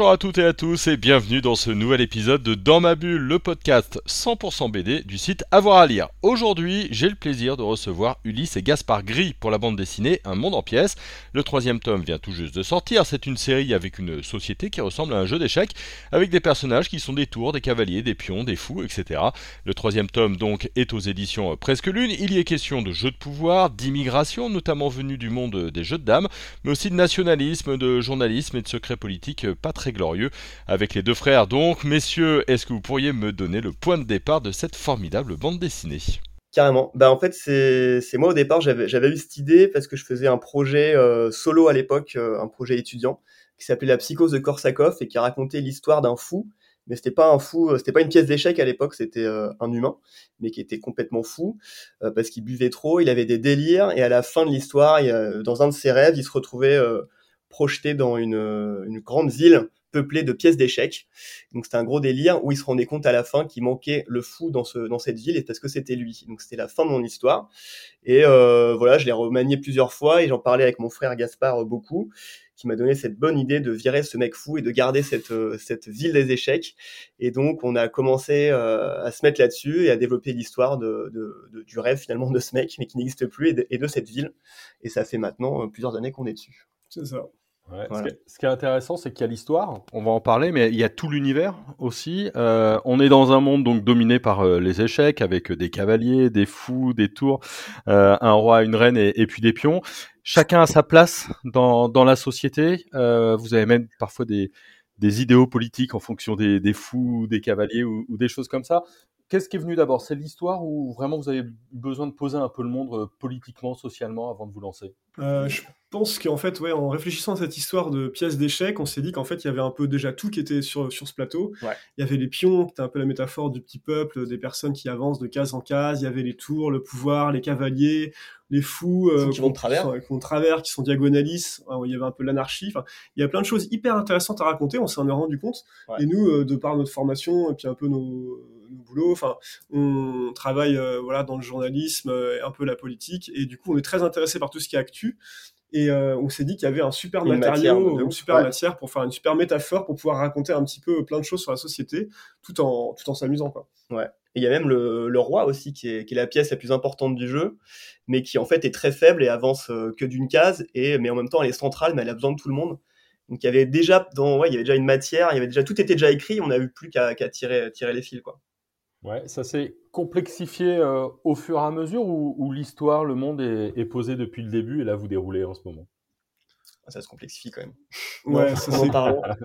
Bonjour à toutes et à tous et bienvenue dans ce nouvel épisode de Dans ma bulle, le podcast 100% BD du site Avoir à lire. Aujourd'hui, j'ai le plaisir de recevoir Ulysse et Gaspard Gris pour la bande dessinée Un monde en pièces. Le troisième tome vient tout juste de sortir. C'est une série avec une société qui ressemble à un jeu d'échecs avec des personnages qui sont des tours, des cavaliers, des pions, des fous, etc. Le troisième tome donc est aux éditions Presque Lune. Il y est question de jeux de pouvoir, d'immigration, notamment venus du monde des jeux de dames, mais aussi de nationalisme, de journalisme et de secrets politiques très glorieux avec les deux frères. Donc, messieurs, est-ce que vous pourriez me donner le point de départ de cette formidable bande dessinée? Carrément. Bah, en fait, c'est moi au départ, j'avais eu cette idée parce que je faisais un projet euh, solo à l'époque, euh, un projet étudiant, qui s'appelait La psychose de Korsakov et qui racontait l'histoire d'un fou. Mais c'était pas un fou, euh, c'était pas une pièce d'échec à l'époque, c'était un humain, mais qui était complètement fou parce qu'il buvait trop, il avait des délires et à la fin de l'histoire, dans un de ses rêves, il se retrouvait projeté dans une, une grande ville peuplée de pièces d'échecs. Donc c'était un gros délire où il se rendait compte à la fin qu'il manquait le fou dans, ce, dans cette ville et parce que c'était lui. Donc c'était la fin de mon histoire. Et euh, voilà, je l'ai remanié plusieurs fois et j'en parlais avec mon frère Gaspard beaucoup, qui m'a donné cette bonne idée de virer ce mec fou et de garder cette, euh, cette ville des échecs. Et donc on a commencé euh, à se mettre là-dessus et à développer l'histoire de, de, du rêve finalement de ce mec, mais qui n'existe plus, et de, et de cette ville. Et ça fait maintenant plusieurs années qu'on est dessus. C'est ça ce, qui est, intéressant, c'est qu'il y a l'histoire, on va en parler, mais il y a tout l'univers aussi. Euh, on est dans un monde donc dominé par euh, les échecs, avec des cavaliers, des fous, des tours, euh, un roi, une reine et, puis des pions. Chacun a sa place dans, dans la société. vous avez même parfois des, des idéaux politiques en fonction des, des fous, des cavaliers ou, ou, des choses comme ça. Qu'est-ce qui est venu d'abord? C'est l'histoire ou vraiment vous avez besoin de poser un peu le monde politiquement, socialement avant de vous lancer? Je pense qu'en fait, ouais, en réfléchissant à cette histoire de pièces d'échecs, on s'est dit qu'en fait, il y avait un peu déjà tout qui était sur, sur ce plateau. Il y avait les pions, qui étaient un peu la métaphore du petit peuple, des personnes qui avancent de case en case. Il y avait les tours, le pouvoir, les cavaliers, les fous, euh, qui vont de travers, qui sont, travers, qui sont diagonalistes. il y avait un peu l'anarchie. Enfin, il y a plein de choses hyper intéressantes à raconter. On s'en est rendu compte. Et nous, euh, de par notre formation et puis un peu nos, boulots, enfin, on travaille euh, voilà dans le journalisme, un peu la politique, et du coup, on est très intéressé par tout ce qui est actu. Et euh, on s'est dit qu'il y avait un super matériau, une super matière pour faire une super métaphore pour pouvoir raconter un petit peu plein de choses sur la société tout en, tout en s'amusant. Quoi. Ouais. Et il y a même le, le roi aussi qui est, qui est, la pièce la plus importante du jeu, mais qui en fait est très faible et avance euh, que d'une case, et, mais en même temps elle est centrale, mais elle a besoin de tout le monde. Donc il y avait déjà, dans, ouais, il y avait déjà une matière, il y avait déjà, tout était déjà écrit, on n'a eu plus qu'à tirer, tirer les fils. Quoi. Ouais, ça s'est complexifié euh, au fur et à mesure ou, l'histoire, le monde est, est, posé depuis le début et là vous déroulez en ce moment? Ça se complexifie quand même.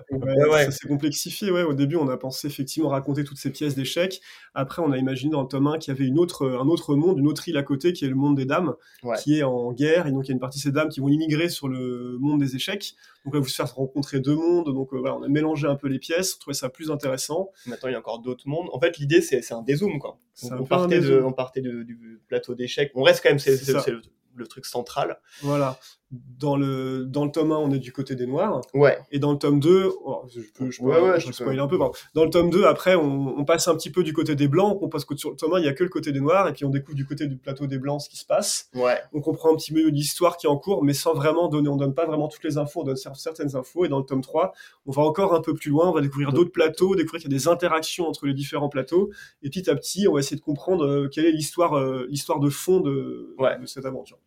Ouais, ça s'est complexifié. Ouais. Au début, on a pensé effectivement raconter toutes ces pièces d'échecs. Après, on a imaginé dans le tome 1 qu'il y avait une autre, un autre monde, une autre île à côté, qui est le monde des dames, qui est en guerre. Et donc, il y a une partie de ces dames qui vont immigrer sur le monde des échecs. Donc là, vous faire rencontrer deux mondes. Donc euh, voilà, on a mélangé un peu les pièces. On trouvait ça plus intéressant. Maintenant, il y a encore d'autres mondes. En fait, l'idée, c'est un dézoom. Quoi. On, partait, de, on partait du plateau d'échecs. On reste quand même, c'est le truc central. Voilà. Dans le, dans le tome 1, on est du côté des noirs. Ouais. Et dans le tome 2, je peux, je spoiler un peu. Dans le tome 2, après, on, passe un petit peu du côté des blancs. On passe que sur le tome 1, il n'y a que le côté des noirs. Et puis on découvre du côté du plateau des blancs ce qui se passe. Ouais. On comprend un petit peu l'histoire qui est en cours, mais sans vraiment donner. On donne pas vraiment toutes les infos, on donne certaines infos. Et dans le tome 3, on va encore un peu plus loin. On va découvrir d'autres plateaux, découvrir qu'il y a des interactions entre les différents plateaux. Et petit à petit, on va essayer de comprendre euh, quelle est l'histoire euh, l'histoire de fond de, de cette aventure.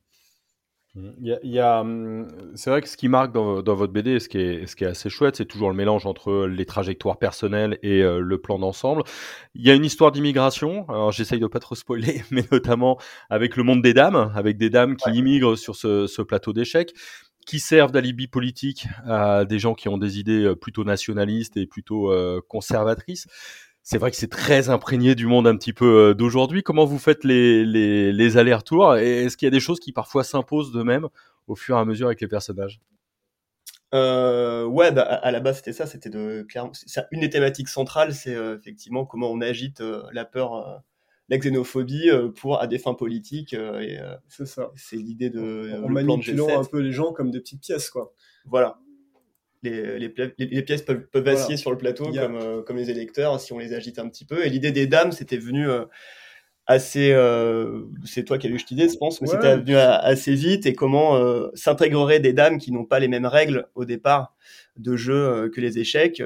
Il y a, hum, c'est vrai que ce qui marque dans, votre BD, ce qui est, ce qui est assez chouette, c'est toujours le mélange entre les trajectoires personnelles et euh, le plan d'ensemble. Il y a une histoire d'immigration. Alors j'essaye de pas trop spoiler, mais notamment avec le monde des dames, avec des dames qui immigrent sur ce, plateau d'échecs, qui servent d'alibi politique à des gens qui ont des idées euh, plutôt nationalistes et plutôt euh, conservatrices c'est vrai que c'est très imprégné du monde un petit peu euh, d'aujourd'hui. Comment vous faites les, les, les allers-retours Est-ce qu'il y a des choses qui parfois s'imposent de même au fur et à mesure avec les personnages? Euh, ouais, bah, à la base c'était ça, c'était de une des thématiques centrales, c'est euh, effectivement comment on agite la peur, la xénophobie pour à des fins politiques. c'est ça. C'est l'idée de en manipulant un peu les gens comme des petites pièces, quoi. Voilà. Les, les, pièces peuvent, peuvent vaciller sur le plateau comme, comme les électeurs si on les agite un petit peu. Et l'idée des dames, c'était venu assez. c'est toi qui as eu cette idée, je pense, mais c'était venu assez vite. Et comment s'intégrerait des dames qui n'ont pas les mêmes règles au départ de jeu que les échecs,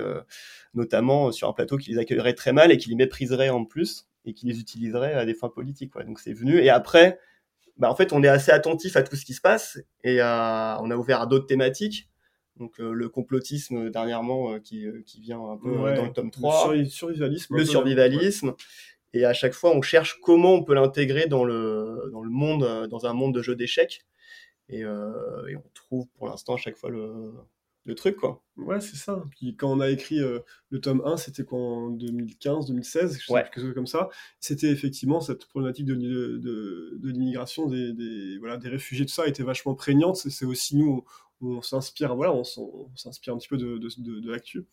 notamment sur un plateau qui les accueillerait très mal et qui les mépriserait en plus et qui les utiliserait à des fins politiques. Donc c'est venu. Et après, bah, en fait, on est assez attentif à tout ce qui se passe et on a ouvert à d'autres thématiques. Donc euh, le complotisme dernièrement euh, qui, euh, qui, vient un peu dans le tome 3. Le survivalisme. Le survivalisme. Et à chaque fois, on cherche comment on peut l'intégrer dans le, dans le monde, dans un monde de jeux d'échecs. Et, et, on trouve pour l'instant à chaque fois le, le truc, quoi. Ouais, c'est ça. Puis quand on a écrit euh, le tome 1, c'était quoi en 2015, 2016, quelque chose comme ça. C'était effectivement cette problématique de, de, de, l'immigration, des, des, voilà, des réfugiés, tout ça était vachement prégnante. C'est aussi nous, on, s'inspire, voilà, on, s'inspire un petit peu de, de, l'actu.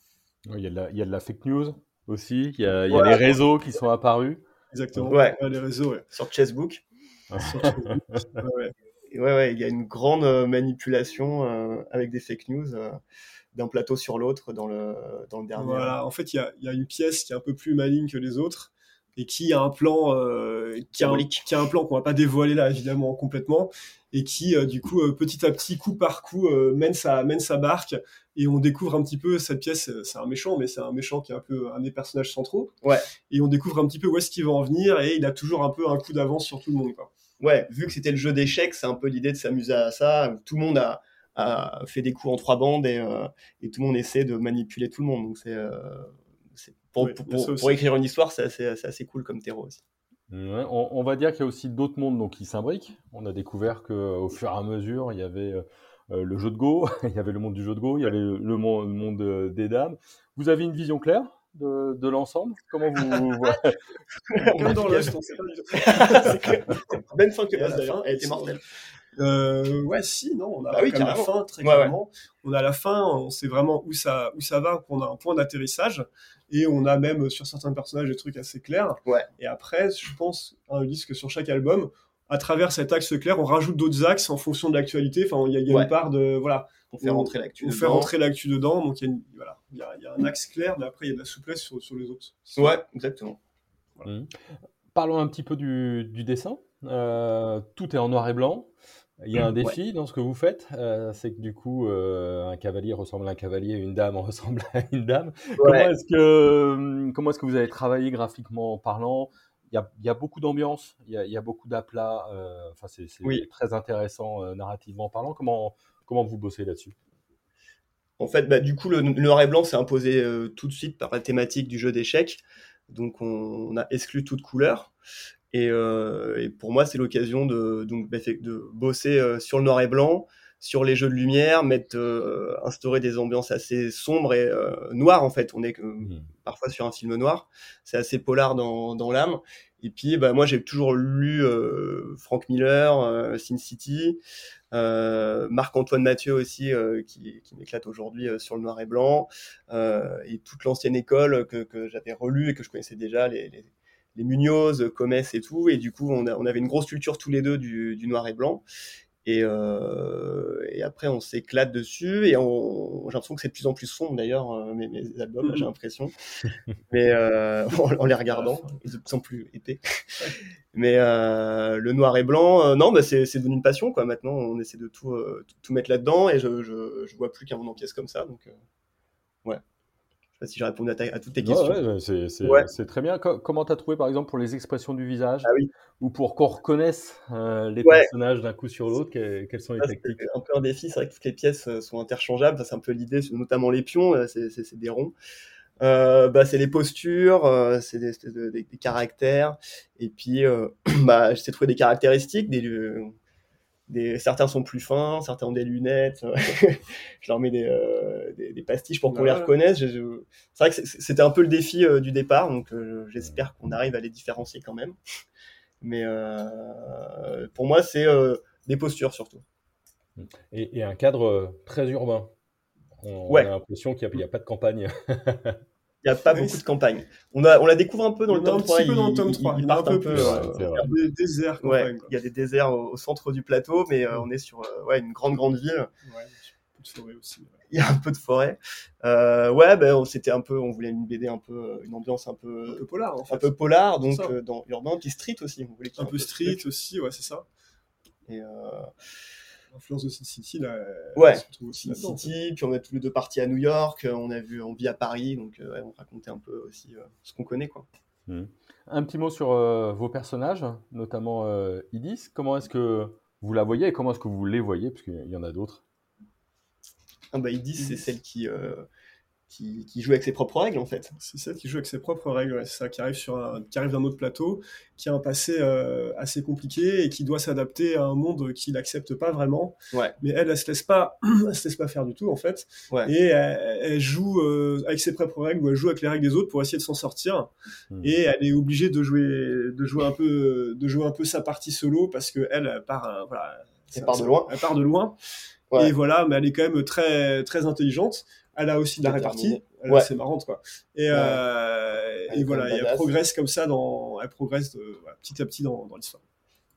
Il y, a de la, y a de la fake news aussi, il y a, y a les réseaux qui sont apparus. Exactement, ouais. les réseaux, ouais. Sur ouais ouais, ouais, il y a une grande euh, manipulation euh, avec des fake news euh, d'un plateau sur l'autre dans le, dans le dernier. Voilà, en fait, il y a, y a, une pièce qui est un peu plus maligne que les autres et qui a un plan qui, a un, qui, a un, plan qu'on va pas dévoiler là évidemment complètement et qui du coup petit à petit coup par coup mène sa mène sa barque et on découvre un petit peu cette pièce c'est un méchant mais c'est un méchant qui est un peu un des personnages centraux ouais et on découvre un petit peu où est-ce qu'il va en venir et il a toujours un peu un coup d'avance sur tout le monde quoi ouais, vu que c'était le jeu d'échecs, c'est un peu l'idée de s'amuser à ça. Tout le monde a, fait des coups en trois bandes euh, et, tout le monde essaie de manipuler tout le monde. Donc c'est, euh, pour, écrire une histoire, c'est assez, cool comme terreau aussi. on, va dire qu'il y a aussi d'autres mondes donc, qui s'imbriquent. On a découvert qu'au fur et à mesure, il y avait euh, le jeu de Go, il y avait le monde du jeu de Go, il y avait le monde des dames. Vous avez une vision claire de, de l'ensemble? Comment vous, Comme dans Lost, on sait pas du tout. Même fin que Lost d'ailleurs, elle était mortelle. Euh, ouais, si, non, on a bah oui, la fin très clairement. On a la fin, on sait vraiment où ça, où ça va, qu'on a un point d'atterrissage et on a même sur certains personnages des trucs assez clairs. Ouais. Et après, je pense, un disque sur chaque album, à travers cet axe clair, on rajoute d'autres axes en fonction de l'actualité. Enfin, il y a, y a une part de voilà. On fait rentrer l'actu. On fait rentrer l'actu dedans, donc il y a voilà, il y, a, y, a un axe clair, mais après il y a de la souplesse sur, sur les autres. Ouais, exactement. Mmh. Parlons un petit peu du, du dessin. Euh, tout est en noir et blanc. Il y a un défi dans ce que vous faites, euh, c'est que du coup, euh, un cavalier ressemble à un cavalier, une dame ressemble à une dame. Comment est-ce que, comment est-ce que vous avez travaillé graphiquement parlant? Il y, a, beaucoup d'ambiance, il, y a, beaucoup d'aplats. Euh, enfin, c'est très intéressant euh, narrativement parlant. Comment, comment vous bossez là-dessus? En fait, bah, du coup, le, noir et blanc s'est imposé euh, tout de suite par la thématique du jeu d'échecs. Donc, on, a exclu toute couleur. Et, pour moi, c'est l'occasion de, donc, bah, de bosser sur le noir et blanc, sur les jeux de lumière, mettre, instaurer des ambiances assez sombres et noires en fait. On est mmh. parfois sur un film noir, c'est assez polar dans, dans l'âme. Et puis, bah, moi, j'ai toujours lu Frank Miller, Sin City, Marc-Antoine Mathieu aussi, qui, qui m'éclate aujourd'hui sur le noir et blanc, et toute l'ancienne école que, j'avais relue et que je connaissais déjà, les, les, les Munoz, Comès et tout. Et du coup, on, avait une grosse culture tous les deux du noir et blanc. Et, euh, et, après, on s'éclate dessus et on, j'ai l'impression que c'est de plus en plus sombre d'ailleurs, euh, mes, mes, albums, j'ai l'impression. Mais euh, en, les regardant, ils sont de plus en plus épais. Mais euh, le noir et blanc, non, bah c'est, devenu une passion quoi. Maintenant, on essaie de tout, tout mettre là-dedans et je, je, je vois plus qu'un monde en pièces comme ça. Donc, ouais sais pas si j'ai répondu à, toutes tes questions. c'est très bien. comment tu as trouvé, par exemple, pour les expressions du visage ah oui. ou pour qu'on reconnaisse euh, les personnages d'un coup sur l'autre Quelles sont les techniques C'est un peu un défi. C'est vrai que toutes les pièces euh, sont interchangeables. c'est un peu l'idée, notamment les pions, euh, c'est des ronds. bah, c'est les postures, c'est des, des, des, caractères, et puis bah, j'essaie de trouver des caractéristiques, des, certains sont plus fins, certains ont des lunettes. je leur mets des, euh, des, pastiches pour qu'on les reconnaisse. C'est vrai que c'était un peu le défi euh, du départ, donc euh, j'espère qu'on arrive à les différencier quand même. Mais pour moi, c'est des postures surtout. Et, et, un cadre très urbain. On, a l'impression qu'il n'y a, a, pas de campagne. Il n'y a pas beaucoup de campagnes. On, a, on la découvre un peu dans le tome 3. Un petit peu dans le tome 3. Il, un peu. Euh, y a des déserts. il y a des déserts au, centre du plateau, mais euh, on est sur euh, ouais, une grande, grande ville. peu de forêt aussi. Il y a un peu de forêt. Euh, ouais, ben c'était un peu, on voulait une BD un peu, une ambiance un peu, Un peu polar, en fait. un peu polar, donc dans urbain, puis street aussi. On voulait Un peu street aussi, ouais, c'est ça. Et, L'influence de Sin City, là, Ouais. retrouve aussi Sin. City, puis on est tous les deux partis à New York, euh, on a vu, on vit à Paris, donc euh, ouais, on racontait un peu aussi euh, ce qu'on connaît, quoi. Un petit mot sur euh, vos personnages, notamment euh, Idis. Comment est-ce que vous la voyez et comment est-ce que vous les voyez? Parce qu'il y en a d'autres. Ah bah Idis, c'est celle qui, euh, qui, qui joue avec ses propres règles, en fait. C'est celle qui joue avec ses propres règles, ouais, c'est ça, qui arrive, sur un, qui arrive d'un autre plateau, qui a un passé euh, assez compliqué et qui doit s'adapter à un monde qu'il n'accepte pas vraiment. Ouais. Mais elle, elle se laisse pas, elle se laisse pas faire du tout en fait. Ouais. Et elle, elle joue euh, avec ses propres règles ou elle joue avec les règles des autres pour essayer de s'en sortir. Hmm. Et elle est obligée de jouer, de jouer un peu, de jouer un peu sa partie solo parce que elle, elle part, euh, voilà, Elle part de loin. Elle part de loin. Ouais. Et voilà, mais elle est quand même très, très intelligente. Elle a aussi de la répartie. Elle, Ouais. C'est marrante, quoi. Et, Ouais. euh, Elle est et voilà, et elle progresse comme ça dans, elle progresse de- voilà, petit à petit dans, dans l'histoire.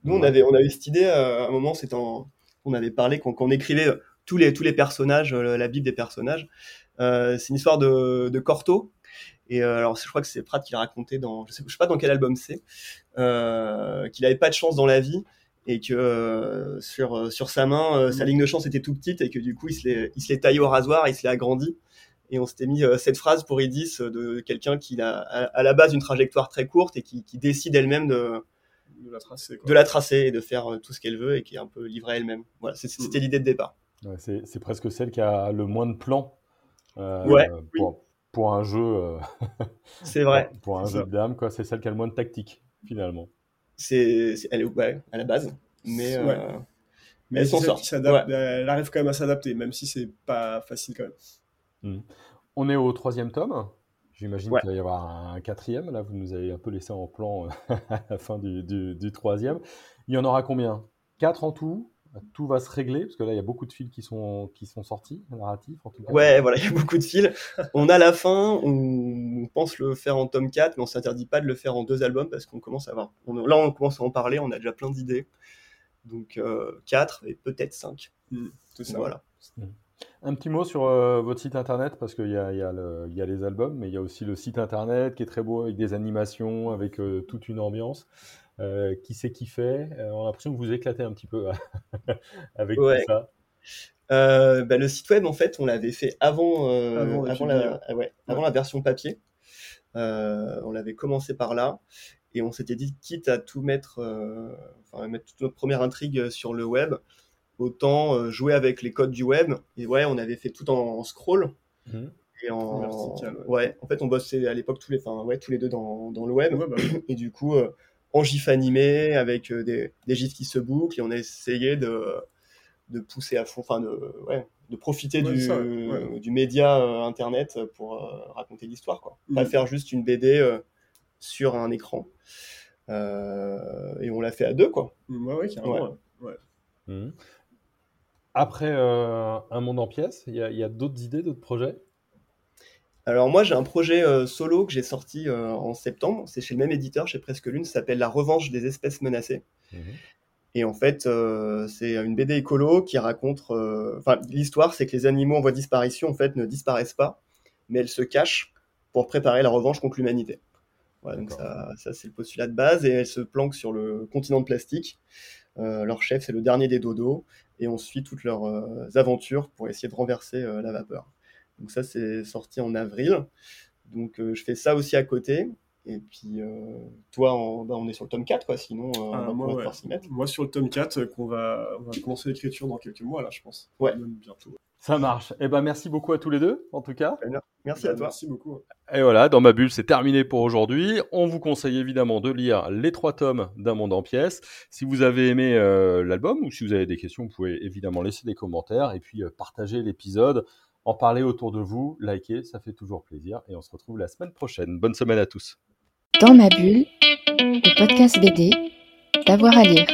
Nous, on avait, on avait cette idée, euh, à un moment, c'était en- on avait parlé, quand, quand on écrivait euh, tous les, tous les personnages, euh, la Bible des personnages, euh, c'est une histoire de, de Corto. Et euh, alors, je crois que c'est Pratt qui l'a raconté dans, je sais, je sais pas dans quel album c'est, euh, qu'il avait pas de chance dans la vie et que euh, sur, euh, sur sa main, euh, sa Mhm. ligne de chance était tout petite et que du coup, il se l'est, il se l'est taillé au rasoir, il se l'est agrandi. Et on s'était mis euh, cette phrase pour Idis de quelqu'un qui a à, à la base une trajectoire très courte et qui, qui décide elle-même de, De la tracer, quoi. de la tracer et de faire euh, tout ce qu'elle veut et qui est un peu livrée à elle-même. Voilà, c'était l'idée de départ. Ouais, c'est c'est presque celle qui a le moins de plans euh, Ouais, pour, pour un jeu, euh, C'est vrai. pour, un jeu ça. de dame. quoi. C'est celle qui a le moins de tactique, finalement. C'est, c'est- elle est ouais, à la base, mais euh. Mais elle s'en sort. elle arrive quand même à s'adapter, même si c'est pas facile quand même. On est au troisième tome. J'imagine Ouais. qu'il va y avoir un quatrième. Là, vous nous avez un peu laissé en plan euh, à la fin du, du- du troisième. Il y en aura combien? Quatre en tout? Tout va se régler Parce que là, il y a beaucoup de fils qui sont, qui sont sortis, narratifs en tout cas. Ouais, voilà, il y a beaucoup de fils. On a la fin, on pense le faire en tome 4, mais on s'interdit pas de le faire en deux albums parce qu'on commence à avoir. on- là, on commence à en parler, on a déjà plein d'idées. Donc euh, 4 et peut-être 5. C'est ça. Voilà. Un petit mot sur euh, votre site internet, parce qu'il y y, a le- il y a les albums, mais il y a aussi le site internet qui est très beau, avec des animations, avec euh, toute une ambiance. Euh, qui c'est qui fait? Euh, On a l'impression que vous éclatez un petit peu avec Ouais. tout ça. Euh, bah, le site web, en fait, on l'avait fait avant, euh, Avant la, ah ouais, avant la version papier. Euh, on l'avait commencé par là. Et on s'était dit, quitte à tout mettre, euh, enfin, mettre toute notre première intrigue sur le web, autant euh, jouer avec les codes du web. Et ouais, on avait fait tout en, en scroll. Mhm. Et en, En vertical, ouais. ouais. en fait, on bossait à l'époque tous les, enfin, ouais, tous les deux dans, dans le web. Ouais, bah oui. Et du coup, euh, en gif animé, avec euh, des, des gifs qui se bouclent, et on a essayé de, de pousser à fond, enfin, de, ouais, de profiter Ouais, du, ça, ouais. du média euh, internet pour euh, raconter l'histoire, quoi. Pas Mhm. faire juste une BD euh, sur un écran. Euh, et on l'a fait à deux, quoi. Ouais, ouais, carrément. ouais. Mhm. Après euh, Un monde en pièces, il y a, il y a d'autres idées, d'autres projets? Alors moi j'ai un projet euh, solo que j'ai sorti euh, en septembre, c'est chez le même éditeur, chez Presque Lune, ça s'appelle La revanche des espèces menacées. Mhm. Et en fait, euh, c'est une BD écolo qui raconte. Enfin, l'histoire, c'est que les animaux en voie de disparition, en fait, ne disparaissent pas, mais elles se cachent pour préparer la revanche contre l'humanité. Voilà, donc ça, ça c'est le postulat de base, et elles se planquent sur le continent de plastique. Leur chef, c'est le dernier des dodos, et on suit toutes leurs aventures pour essayer de renverser la vapeur. Donc ça, c'est sorti en avril. Donc euh, je fais ça aussi à côté. Et puis euh, toi, on, bah, on est sur le tome 4, quoi. Sinon, euh, Ah, on va moi, pouvoir ouais. mettre. Moi, sur le tome 4, euh, qu'on va, on va commencer l'écriture dans quelques mois, là, je pense. Ouais. Même bientôt. Ça marche. Eh ben, merci beaucoup à tous les deux, en tout cas. Merci à Bah, toi. Merci beaucoup. Et voilà, dans ma bulle, c'est terminé pour aujourd'hui. On vous conseille évidemment de lire les trois tomes d'un monde en pièces. Si vous avez aimé euh, l'album ou si vous avez des questions, vous pouvez évidemment laisser des commentaires et puis euh, partager l'épisode, en parler autour de vous, liker, ça fait toujours plaisir. Et on se retrouve la semaine prochaine. Bonne semaine à tous. Dans ma bulle, le podcast BD, d'avoir à lire.